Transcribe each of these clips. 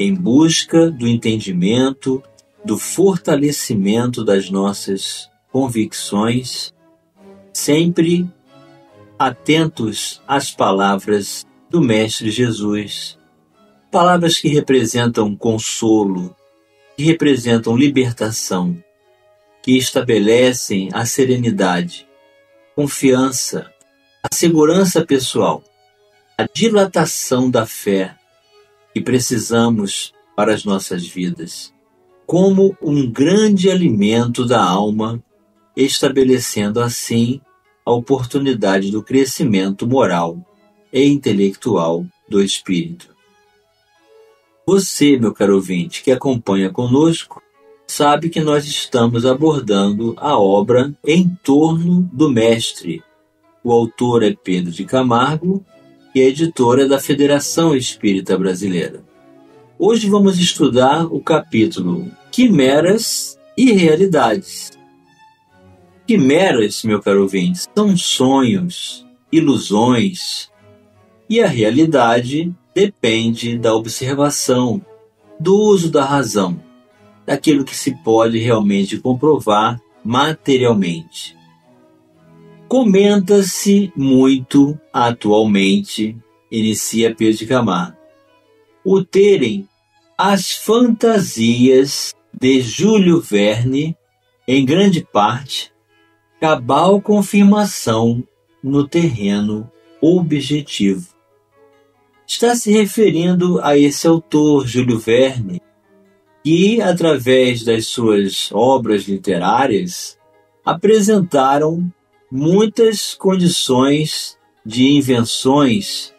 em busca do entendimento, do fortalecimento das nossas convicções, sempre atentos às palavras do Mestre Jesus. Palavras que representam consolo, que representam libertação, que estabelecem a serenidade, confiança, a segurança pessoal, a dilatação da fé que precisamos para as nossas vidas, como um grande alimento da alma, estabelecendo assim a oportunidade do crescimento moral e intelectual do espírito. Você, meu caro ouvinte, que acompanha conosco, sabe que nós estamos abordando a obra em torno do Mestre. O autor é Pedro de Camargo e a editora é da Federação Espírita Brasileira. Hoje vamos estudar o capítulo Quimeras e Realidades. Quimeras, meu caro ouvinte, são sonhos, ilusões, e a realidade depende da observação, do uso da razão daquilo que se pode realmente comprovar materialmente. Comenta-se muito atualmente, inicia Pedro de Camargo, o terem as fantasias de Júlio Verne, em grande parte, cabal confirmação no terreno objetivo. Está se referindo a esse autor, Júlio Verne, que, através das suas obras literárias, apresentaram muitas condições de invenções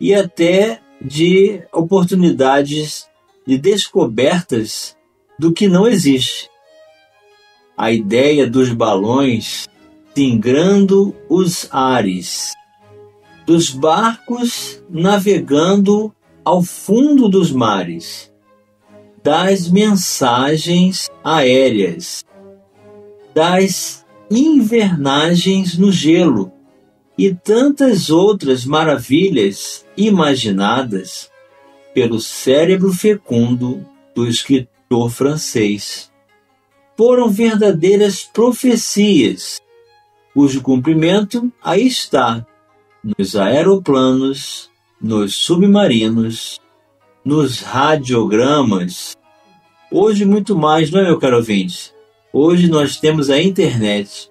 e até de oportunidades de descobertas do que não existe. A ideia dos balões singrando os ares, dos barcos navegando ao fundo dos mares das mensagens aéreas, das invernagens no gelo e tantas outras maravilhas imaginadas pelo cérebro fecundo do escritor francês. Foram verdadeiras profecias, cujo cumprimento aí está nos aeroplanos, nos submarinos, nos radiogramas. Hoje, muito mais, não é, meu caro ouvinte? Hoje nós temos a internet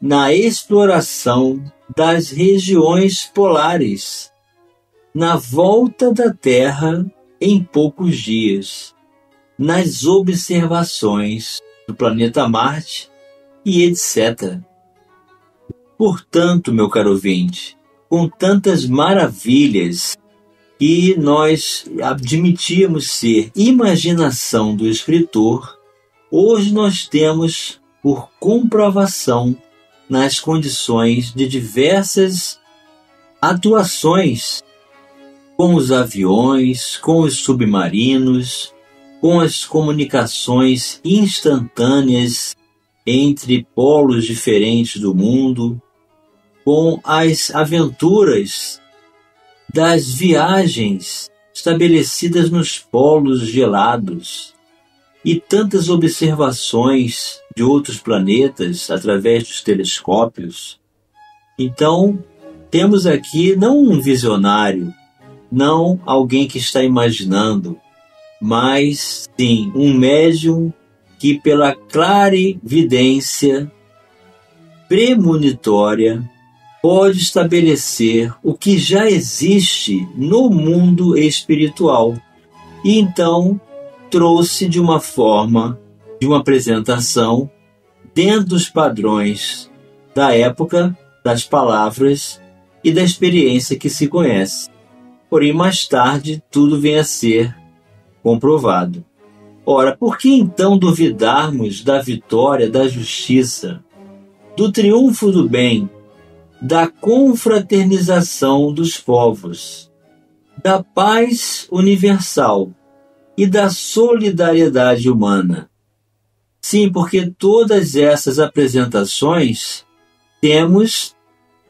na exploração das regiões polares, na volta da Terra em poucos dias, nas observações do planeta Marte e etc. Portanto, meu caro ouvinte, com tantas maravilhas que nós admitíamos ser imaginação do escritor, hoje nós temos por comprovação nas condições de diversas atuações com os aviões, com os submarinos, com as comunicações instantâneas entre polos diferentes do mundo, com as aventuras das viagens estabelecidas nos polos gelados e tantas observações de outros planetas através dos telescópios. Então, temos aqui não um visionário, não alguém que está imaginando, mas sim um médium que, pela clarividência premonitória, pode estabelecer o que já existe no mundo espiritual. E então trouxe de uma forma, de uma apresentação, dentro dos padrões da época, das palavras e da experiência que se conhece. Porém, mais tarde, tudo vem a ser comprovado. Ora, por que então duvidarmos da vitória da justiça, do triunfo do bem, da confraternização dos povos, da paz universal e da solidariedade humana? Sim, porque todas essas apresentações temos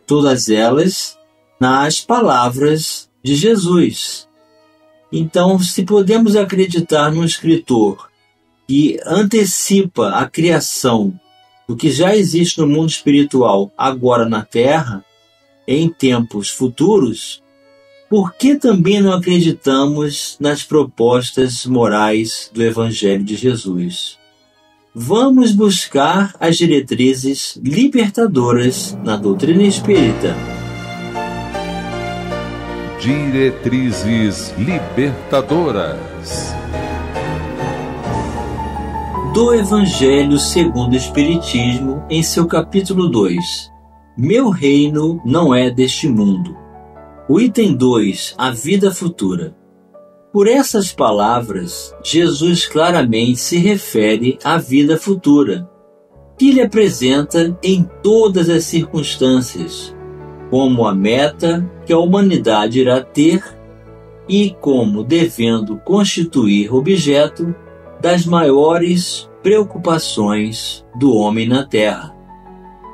todas elas nas palavras de Jesus. Então, se podemos acreditar num escritor que antecipa a criação do que já existe no mundo espiritual agora na Terra, em tempos futuros, por que também não acreditamos nas propostas morais do Evangelho de Jesus? vamos buscar as diretrizes libertadoras na doutrina espírita. Diretrizes libertadoras do Evangelho segundo o Espiritismo, em seu capítulo 2. Meu reino não é deste mundo. O item 2, a vida futura. Por essas palavras, Jesus claramente se refere à vida futura, que ele apresenta em todas as circunstâncias, como a meta que a humanidade irá ter e como devendo constituir objeto das maiores preocupações do homem na Terra.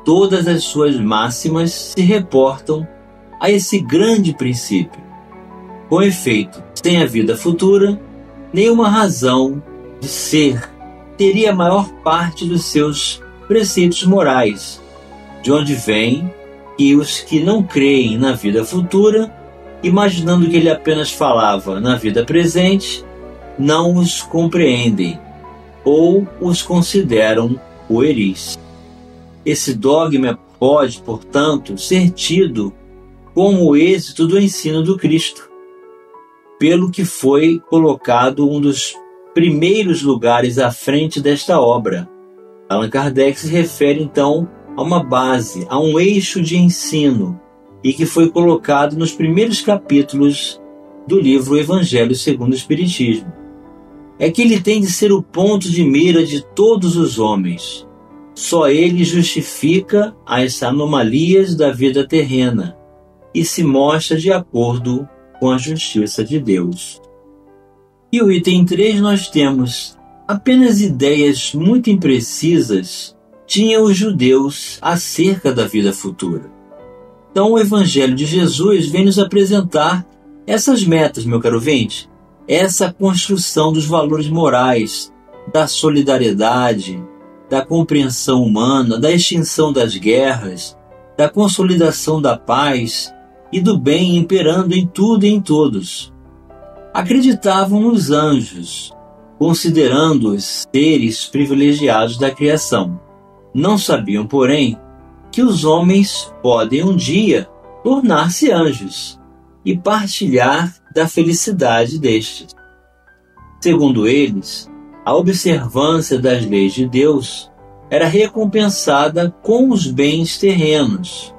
Todas as suas máximas se reportam a esse grande princípio. Com efeito, sem a vida futura, nenhuma razão de ser teria a maior parte dos seus preceitos morais, de onde vem que os que não creem na vida futura, imaginando que ele apenas falava na vida presente, não os compreendem ou os consideram pueris. Esse dogma pode, portanto, ser tido como o êxito do ensino do Cristo pelo que foi colocado um dos primeiros lugares à frente desta obra. Allan Kardec se refere então a uma base, a um eixo de ensino, e que foi colocado nos primeiros capítulos do livro Evangelho segundo o Espiritismo. É que ele tem de ser o ponto de mira de todos os homens. Só ele justifica as anomalias da vida terrena e se mostra de acordo com a justiça de Deus. E o item 3 nós temos apenas ideias muito imprecisas tinham os judeus acerca da vida futura. Então o Evangelho de Jesus vem nos apresentar essas metas, meu caro vinte, essa construção dos valores morais, da solidariedade, da compreensão humana, da extinção das guerras, da consolidação da paz, e do bem imperando em tudo e em todos. Acreditavam nos anjos, considerando-os seres privilegiados da criação. Não sabiam, porém, que os homens podem um dia tornar-se anjos e partilhar da felicidade destes. Segundo eles, a observância das leis de Deus era recompensada com os bens terrenos,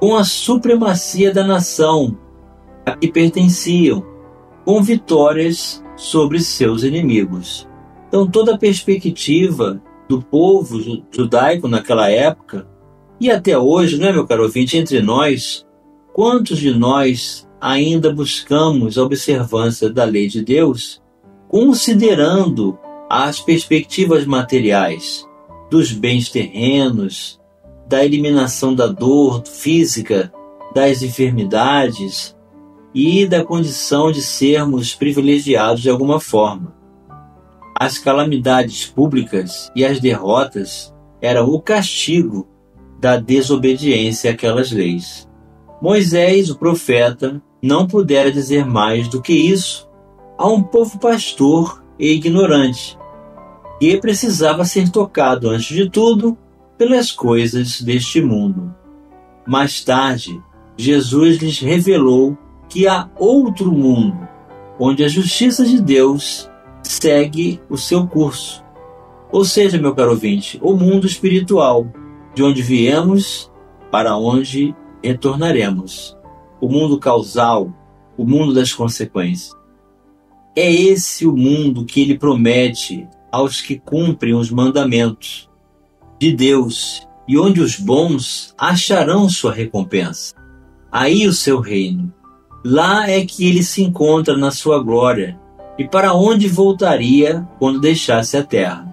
com a supremacia da nação a que pertenciam, com vitórias sobre seus inimigos. Então, toda a perspectiva do povo judaico naquela época, e até hoje, não é, meu caro ouvinte, entre nós, quantos de nós ainda buscamos a observância da lei de Deus, considerando as perspectivas materiais dos bens terrenos, da eliminação da dor física, das enfermidades e da condição de sermos privilegiados de alguma forma. As calamidades públicas e as derrotas eram o castigo da desobediência àquelas leis. Moisés, o profeta, não pudera dizer mais do que isso a um povo pastor e ignorante, que precisava ser tocado, antes de tudo, pelas coisas deste mundo. Mais tarde, Jesus lhes revelou que há outro mundo, onde a justiça de Deus segue o seu curso. Ou seja, meu caro ouvinte, o mundo espiritual, de onde viemos para onde retornaremos. O mundo causal, o mundo das consequências. É esse o mundo que ele promete aos que cumprem os mandamentos de Deus e onde os bons acharão sua recompensa. Aí o seu reino. Lá é que ele se encontra na sua glória e para onde voltaria quando deixasse a terra.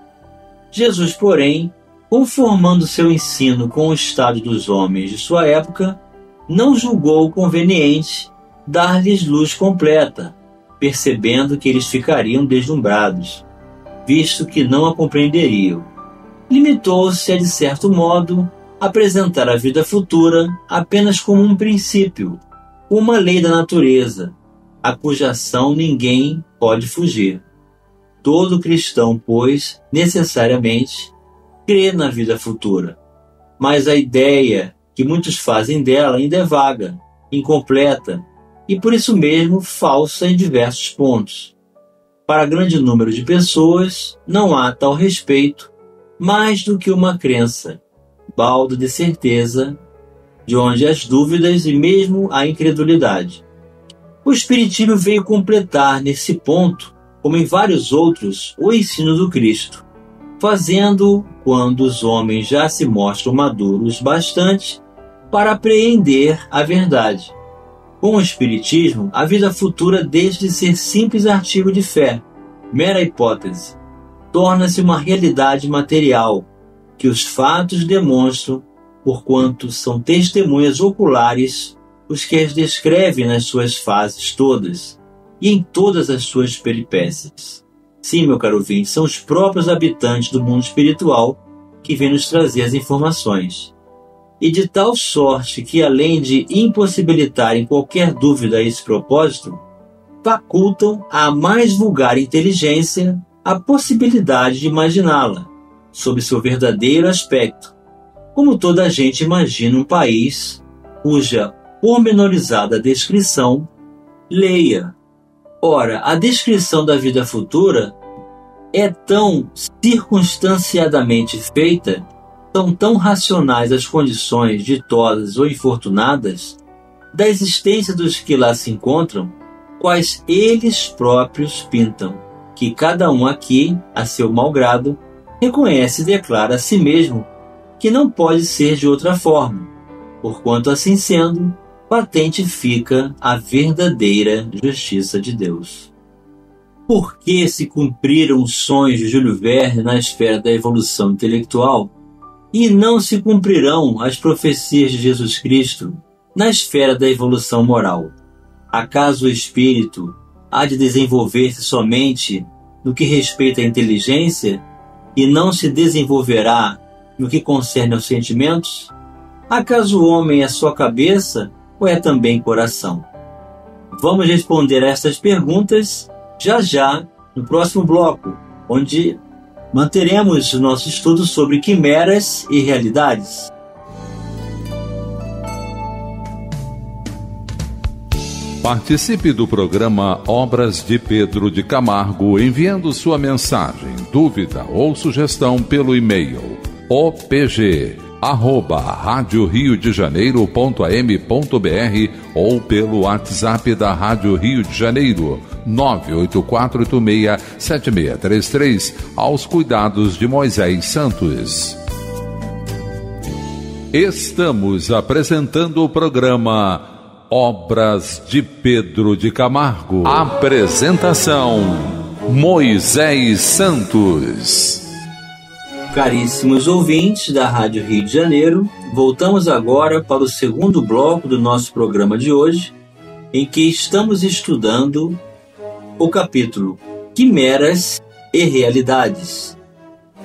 Jesus, porém, conformando seu ensino com o estado dos homens de sua época, não julgou conveniente dar-lhes luz completa, percebendo que eles ficariam deslumbrados, visto que não a compreenderiam. Limitou-se a, de certo modo, apresentar a vida futura apenas como um princípio, uma lei da natureza, a cuja ação ninguém pode fugir. Todo cristão, pois, necessariamente crê na vida futura. Mas a ideia que muitos fazem dela ainda é vaga, incompleta e por isso mesmo falsa em diversos pontos. Para grande número de pessoas, não há tal respeito mais do que uma crença, baldo de certeza, de onde as dúvidas e mesmo a incredulidade. O Espiritismo veio completar nesse ponto, como em vários outros, o ensino do Cristo, fazendo quando os homens já se mostram maduros bastante para apreender a verdade. Com o Espiritismo, a vida futura deixa de ser simples artigo de fé, mera hipótese, torna-se uma realidade material que os fatos demonstram, porquanto são testemunhas oculares os que as descrevem nas suas fases todas e em todas as suas peripécias. Sim, meu caro ouvinte, são os próprios habitantes do mundo espiritual que vêm nos trazer as informações e de tal sorte que, além de impossibilitarem qualquer dúvida a esse propósito, facultam à mais vulgar inteligência a possibilidade de imaginá-la, sob seu verdadeiro aspecto, como toda a gente imagina um país cuja pormenorizada descrição leia. Ora, a descrição da vida futura é tão circunstanciadamente feita são tão racionais as condições ditosas ou infortunadas da existência dos que lá se encontram, quais eles próprios pintam, que cada um aqui, a seu malgrado, reconhece e declara a si mesmo que não pode ser de outra forma, porquanto assim sendo, patente fica a verdadeira justiça de Deus. Por que se cumpriram os sonhos de Júlio Verne na esfera da evolução intelectual e não se cumprirão as profecias de Jesus Cristo na esfera da evolução moral. Acaso o espírito há de desenvolver-se somente no que respeita à inteligência e não se desenvolverá no que concerne aos sentimentos? Acaso o homem é só cabeça ou é também coração? Vamos responder a estas perguntas já já no próximo bloco, onde manteremos nosso estudo sobre quimeras e realidades. Participe do programa Obras de Pedro de Camargo enviando sua mensagem, dúvida ou sugestão pelo e-mail opg arroba rádio Rio de Janeiro.am.br ou pelo WhatsApp da Rádio Rio de Janeiro 984867633 aos cuidados de Moisés Santos. Estamos apresentando o programa Obras de Pedro de Camargo. Apresentação Moisés Santos. Caríssimos ouvintes da Rádio Rio de Janeiro, voltamos agora para o segundo bloco do nosso programa de hoje, em que estamos estudando o capítulo Quimeras e Realidades.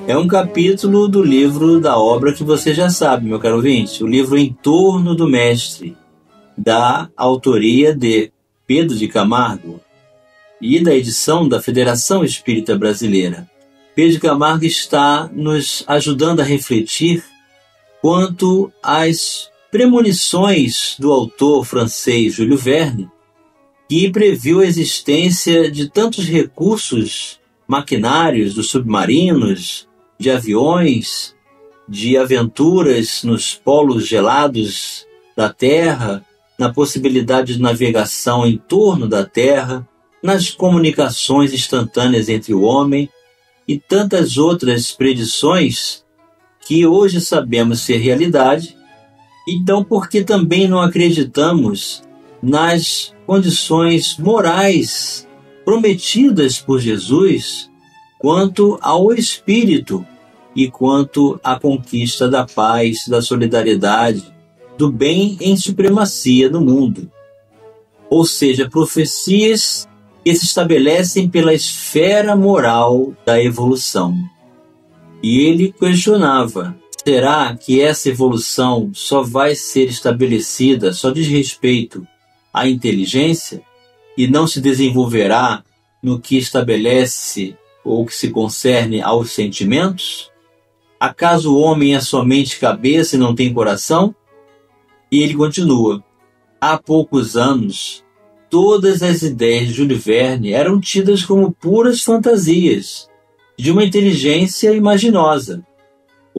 É um capítulo do livro da obra que você já sabe, meu caro ouvinte, o livro Em Torno do Mestre, da autoria de Pedro de Camargo e da edição da Federação Espírita Brasileira. Pedro Camargo está nos ajudando a refletir quanto às premonições do autor francês Júlio Verne, que previu a existência de tantos recursos maquinários dos submarinos, de aviões, de aventuras nos polos gelados da Terra, na possibilidade de navegação em torno da Terra, nas comunicações instantâneas entre o homem e tantas outras predições que hoje sabemos ser realidade. Então, por que também não acreditamos nas condições morais prometidas por Jesus quanto ao espírito e quanto à conquista da paz, da solidariedade, do bem em supremacia no mundo. Ou seja, profecias que se estabelecem pela esfera moral da evolução. E ele questionava: será que essa evolução só vai ser estabelecida, só diz respeito à inteligência e não se desenvolverá no que estabelece ou que se concerne aos sentimentos? Acaso o homem é somente cabeça e não tem coração? E ele continua: há poucos anos, todas as ideias de Júlio Verne eram tidas como puras fantasias de uma inteligência imaginosa.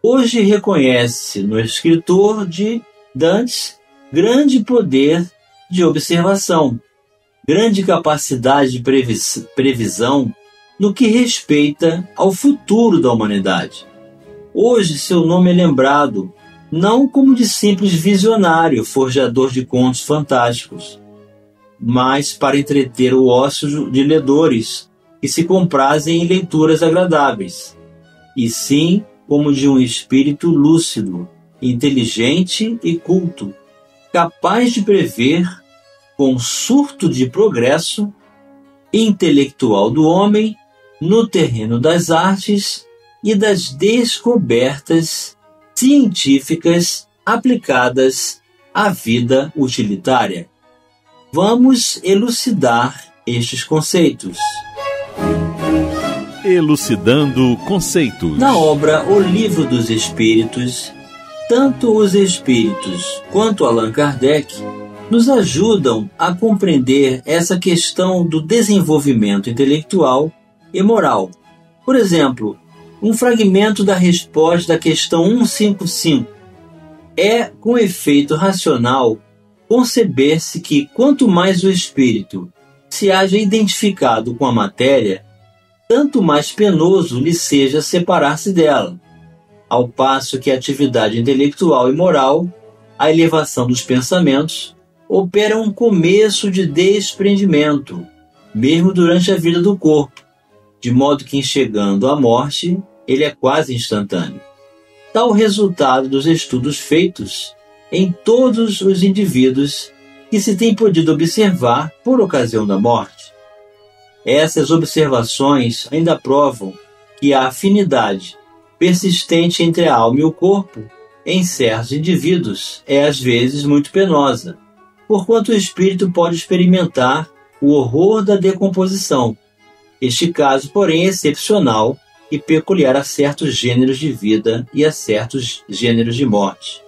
Hoje reconhece no escritor de Dantes grande poder de observação, grande capacidade de previsão no que respeita ao futuro da humanidade. Hoje seu nome é lembrado não como de simples visionário, forjador de contos fantásticos, mas para entreter o ócio de ledores que se comprazem em leituras agradáveis, e sim como de um espírito lúcido, inteligente e culto, capaz de prever, com surto de progresso intelectual do homem no terreno das artes e das descobertas científicas aplicadas à vida utilitária. Vamos elucidar estes conceitos. Elucidando conceitos. Na obra O Livro dos Espíritos, tanto os espíritos quanto Allan Kardec nos ajudam a compreender essa questão do desenvolvimento intelectual e moral. Por exemplo, um fragmento da resposta da questão 155. É com efeito racional conceber-se que quanto mais o espírito se haja identificado com a matéria, tanto mais penoso lhe seja separar-se dela, ao passo que a atividade intelectual e moral, a elevação dos pensamentos, opera um começo de desprendimento, mesmo durante a vida do corpo, de modo que, enxergando a morte, ele é quase instantâneo. Tal resultado dos estudos feitos em todos os indivíduos que se tem podido observar por ocasião da morte. Essas observações ainda provam que a afinidade persistente entre a alma e o corpo em certos indivíduos é às vezes muito penosa, porquanto o espírito pode experimentar o horror da decomposição. Este caso, porém, é excepcional e peculiar a certos gêneros de vida e a certos gêneros de morte.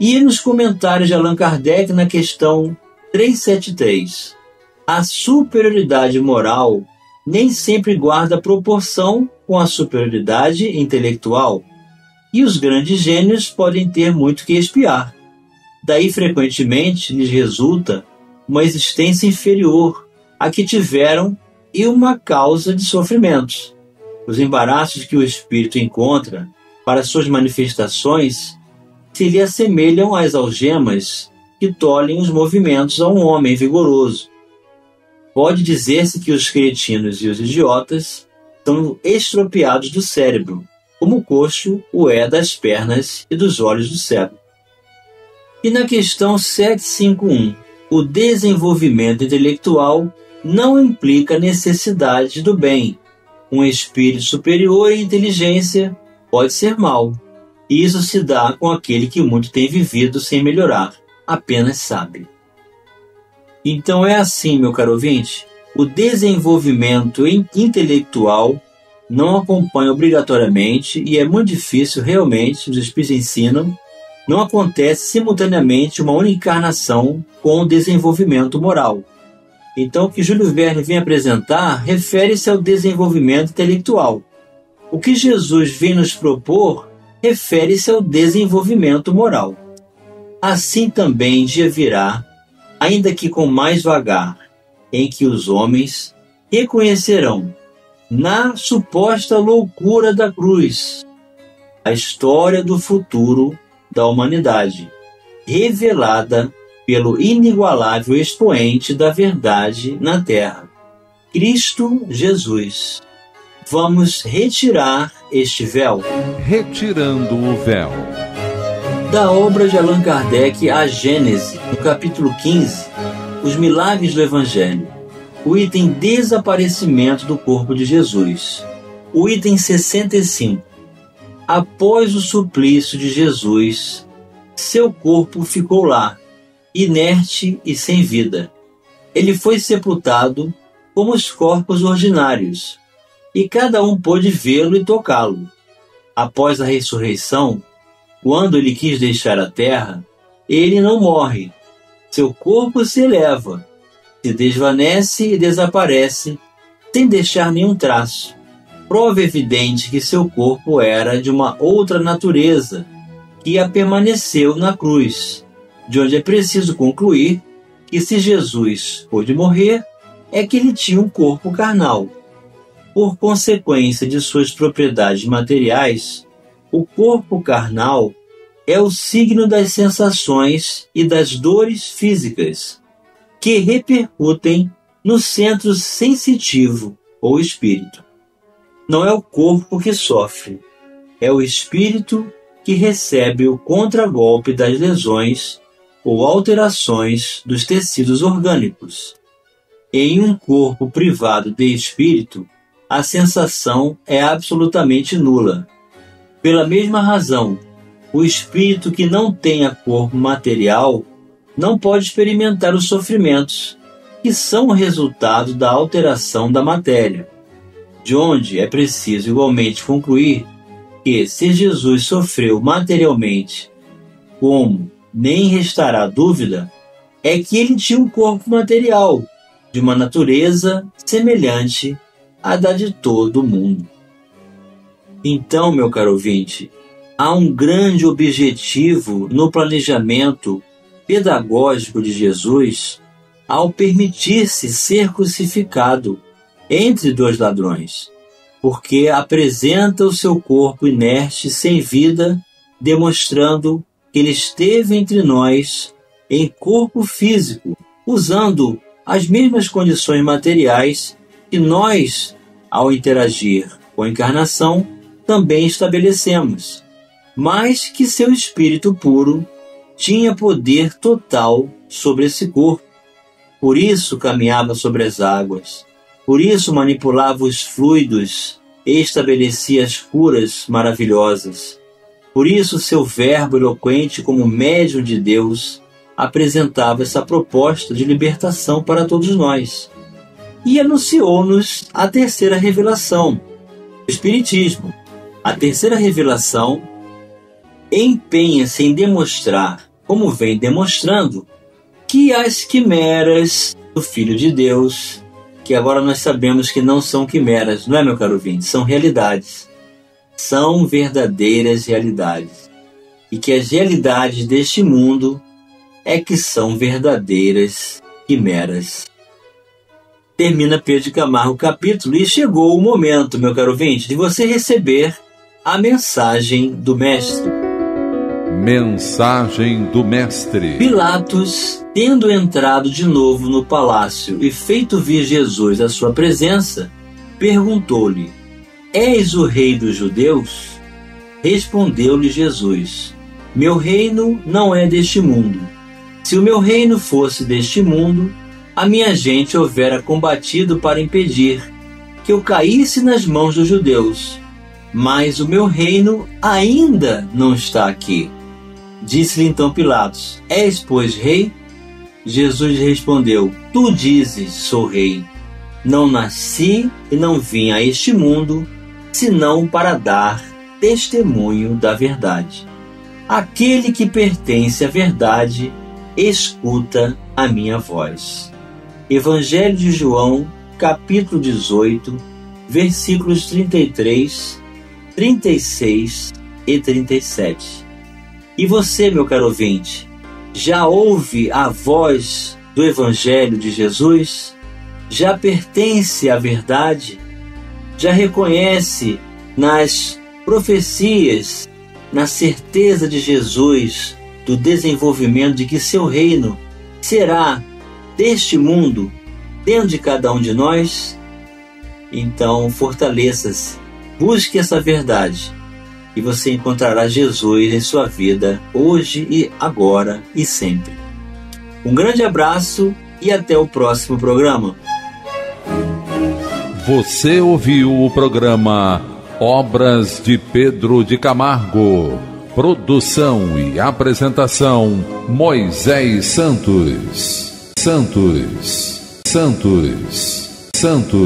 E nos comentários de Allan Kardec na questão 373, a superioridade moral nem sempre guarda proporção com a superioridade intelectual, e os grandes gênios podem ter muito que espiar. Daí, frequentemente, lhes resulta uma existência inferior à que tiveram e uma causa de sofrimentos. Os embaraços que o espírito encontra para suas manifestações se lhe assemelham às algemas que tolhem os movimentos a um homem vigoroso. Pode dizer-se que os cretinos e os idiotas são estropiados do cérebro, como o coxo o é das pernas e dos olhos do cego. E na questão 751, o desenvolvimento intelectual não implica necessidade do bem, um espírito superior em inteligência pode ser mal. E isso se dá com aquele que muito tem vivido sem melhorar, apenas sabe. Então é assim, meu caro ouvinte, o desenvolvimento intelectual não acompanha obrigatoriamente e é muito difícil realmente, os espíritos ensinam, não acontece simultaneamente uma única encarnação com o desenvolvimento moral. Então, o que Júlio Verne vem apresentar refere-se ao desenvolvimento intelectual. O que Jesus vem nos propor refere-se ao desenvolvimento moral. Assim também dia virá, ainda que com mais vagar, em que os homens reconhecerão, na suposta loucura da cruz, a história do futuro da humanidade, revelada pelo inigualável expoente da verdade na Terra, Cristo Jesus. Vamos retirar este véu. Retirando o véu. Da obra de Allan Kardec, A Gênese, no capítulo 15, Os Milagres do Evangelho. O item Desaparecimento do corpo de Jesus. O item 65. Após o suplício de Jesus, seu corpo ficou lá, inerte e sem vida. Ele foi sepultado como os corpos ordinários, e cada um pôde vê-lo e tocá-lo. Após a ressurreição, quando ele quis deixar a terra, ele não morre. Seu corpo se eleva, se desvanece e desaparece, sem deixar nenhum traço. Prova evidente que seu corpo era de uma outra natureza, que a permaneceu na cruz, de onde é preciso concluir que se Jesus pôde morrer, é que ele tinha um corpo carnal. Por consequência de suas propriedades materiais, o corpo carnal é o signo das sensações e das dores físicas, que repercutem no centro sensitivo ou espírito. Não é o corpo que sofre, é o espírito que recebe o contragolpe das lesões ou alterações dos tecidos orgânicos. Em um corpo privado de espírito, a sensação é absolutamente nula. Pela mesma razão, o espírito que não tenha corpo material não pode experimentar os sofrimentos, que são o resultado da alteração da matéria. De onde é preciso igualmente concluir que, se Jesus sofreu materialmente, como nem restará dúvida, é que ele tinha um corpo material, de uma natureza semelhante à da de todo mundo. Então, meu caro ouvinte, há um grande objetivo no planejamento pedagógico de Jesus ao permitir-se ser crucificado entre dois ladrões, porque apresenta o seu corpo inerte sem vida, demonstrando ele esteve entre nós em corpo físico, usando as mesmas condições materiais que nós, ao interagir com a encarnação, também estabelecemos mas que seu espírito puro tinha poder total sobre esse corpo. Por isso caminhava sobre as águas, por isso manipulava os fluidos e estabelecia as curas maravilhosas. Por isso seu verbo eloquente como médium de Deus apresentava essa proposta de libertação para todos nós. E anunciou-nos a terceira revelação, o Espiritismo. A terceira revelação empenha-se em demonstrar, como vem demonstrando, que as quimeras do Filho de Deus, que agora nós sabemos que não são quimeras, não é, meu caro ouvinte? São realidades. São verdadeiras realidades. E que as realidades deste mundo é que são verdadeiras quimeras. Termina Pedro de Camargo o capítulo e chegou o momento, meu caro ouvinte, de você receber a mensagem do Mestre. Mensagem do Mestre. Pilatos, tendo entrado de novo no palácio e feito vir Jesus à sua presença, perguntou-lhe: És o rei dos judeus? Respondeu-lhe Jesus: Meu reino não é deste mundo. Se o meu reino fosse deste mundo, a minha gente houvera combatido para impedir que eu caísse nas mãos dos judeus. Mas o meu reino ainda não está aqui. Disse-lhe então Pilatos: És, pois, rei? Jesus respondeu: Tu dizes, sou rei. Não nasci e não vim a este mundo, senão para dar testemunho da verdade. Aquele que pertence à verdade, escuta a minha voz. Evangelho de João, capítulo 18, versículos 33, 36 e 37. E você, meu caro ouvinte, já ouve a voz do Evangelho de Jesus? já pertence à verdade, já reconhece nas profecias, na certeza de Jesus, do desenvolvimento de que seu reino será deste mundo dentro de cada um de nós, então fortaleça-se, busque essa verdade e você encontrará Jesus em sua vida hoje e agora e sempre. Um grande abraço e até o próximo programa. Você ouviu o programa Obras de Pedro de Camargo. Produção e apresentação Moisés Santos. Santos. Santos. Santos.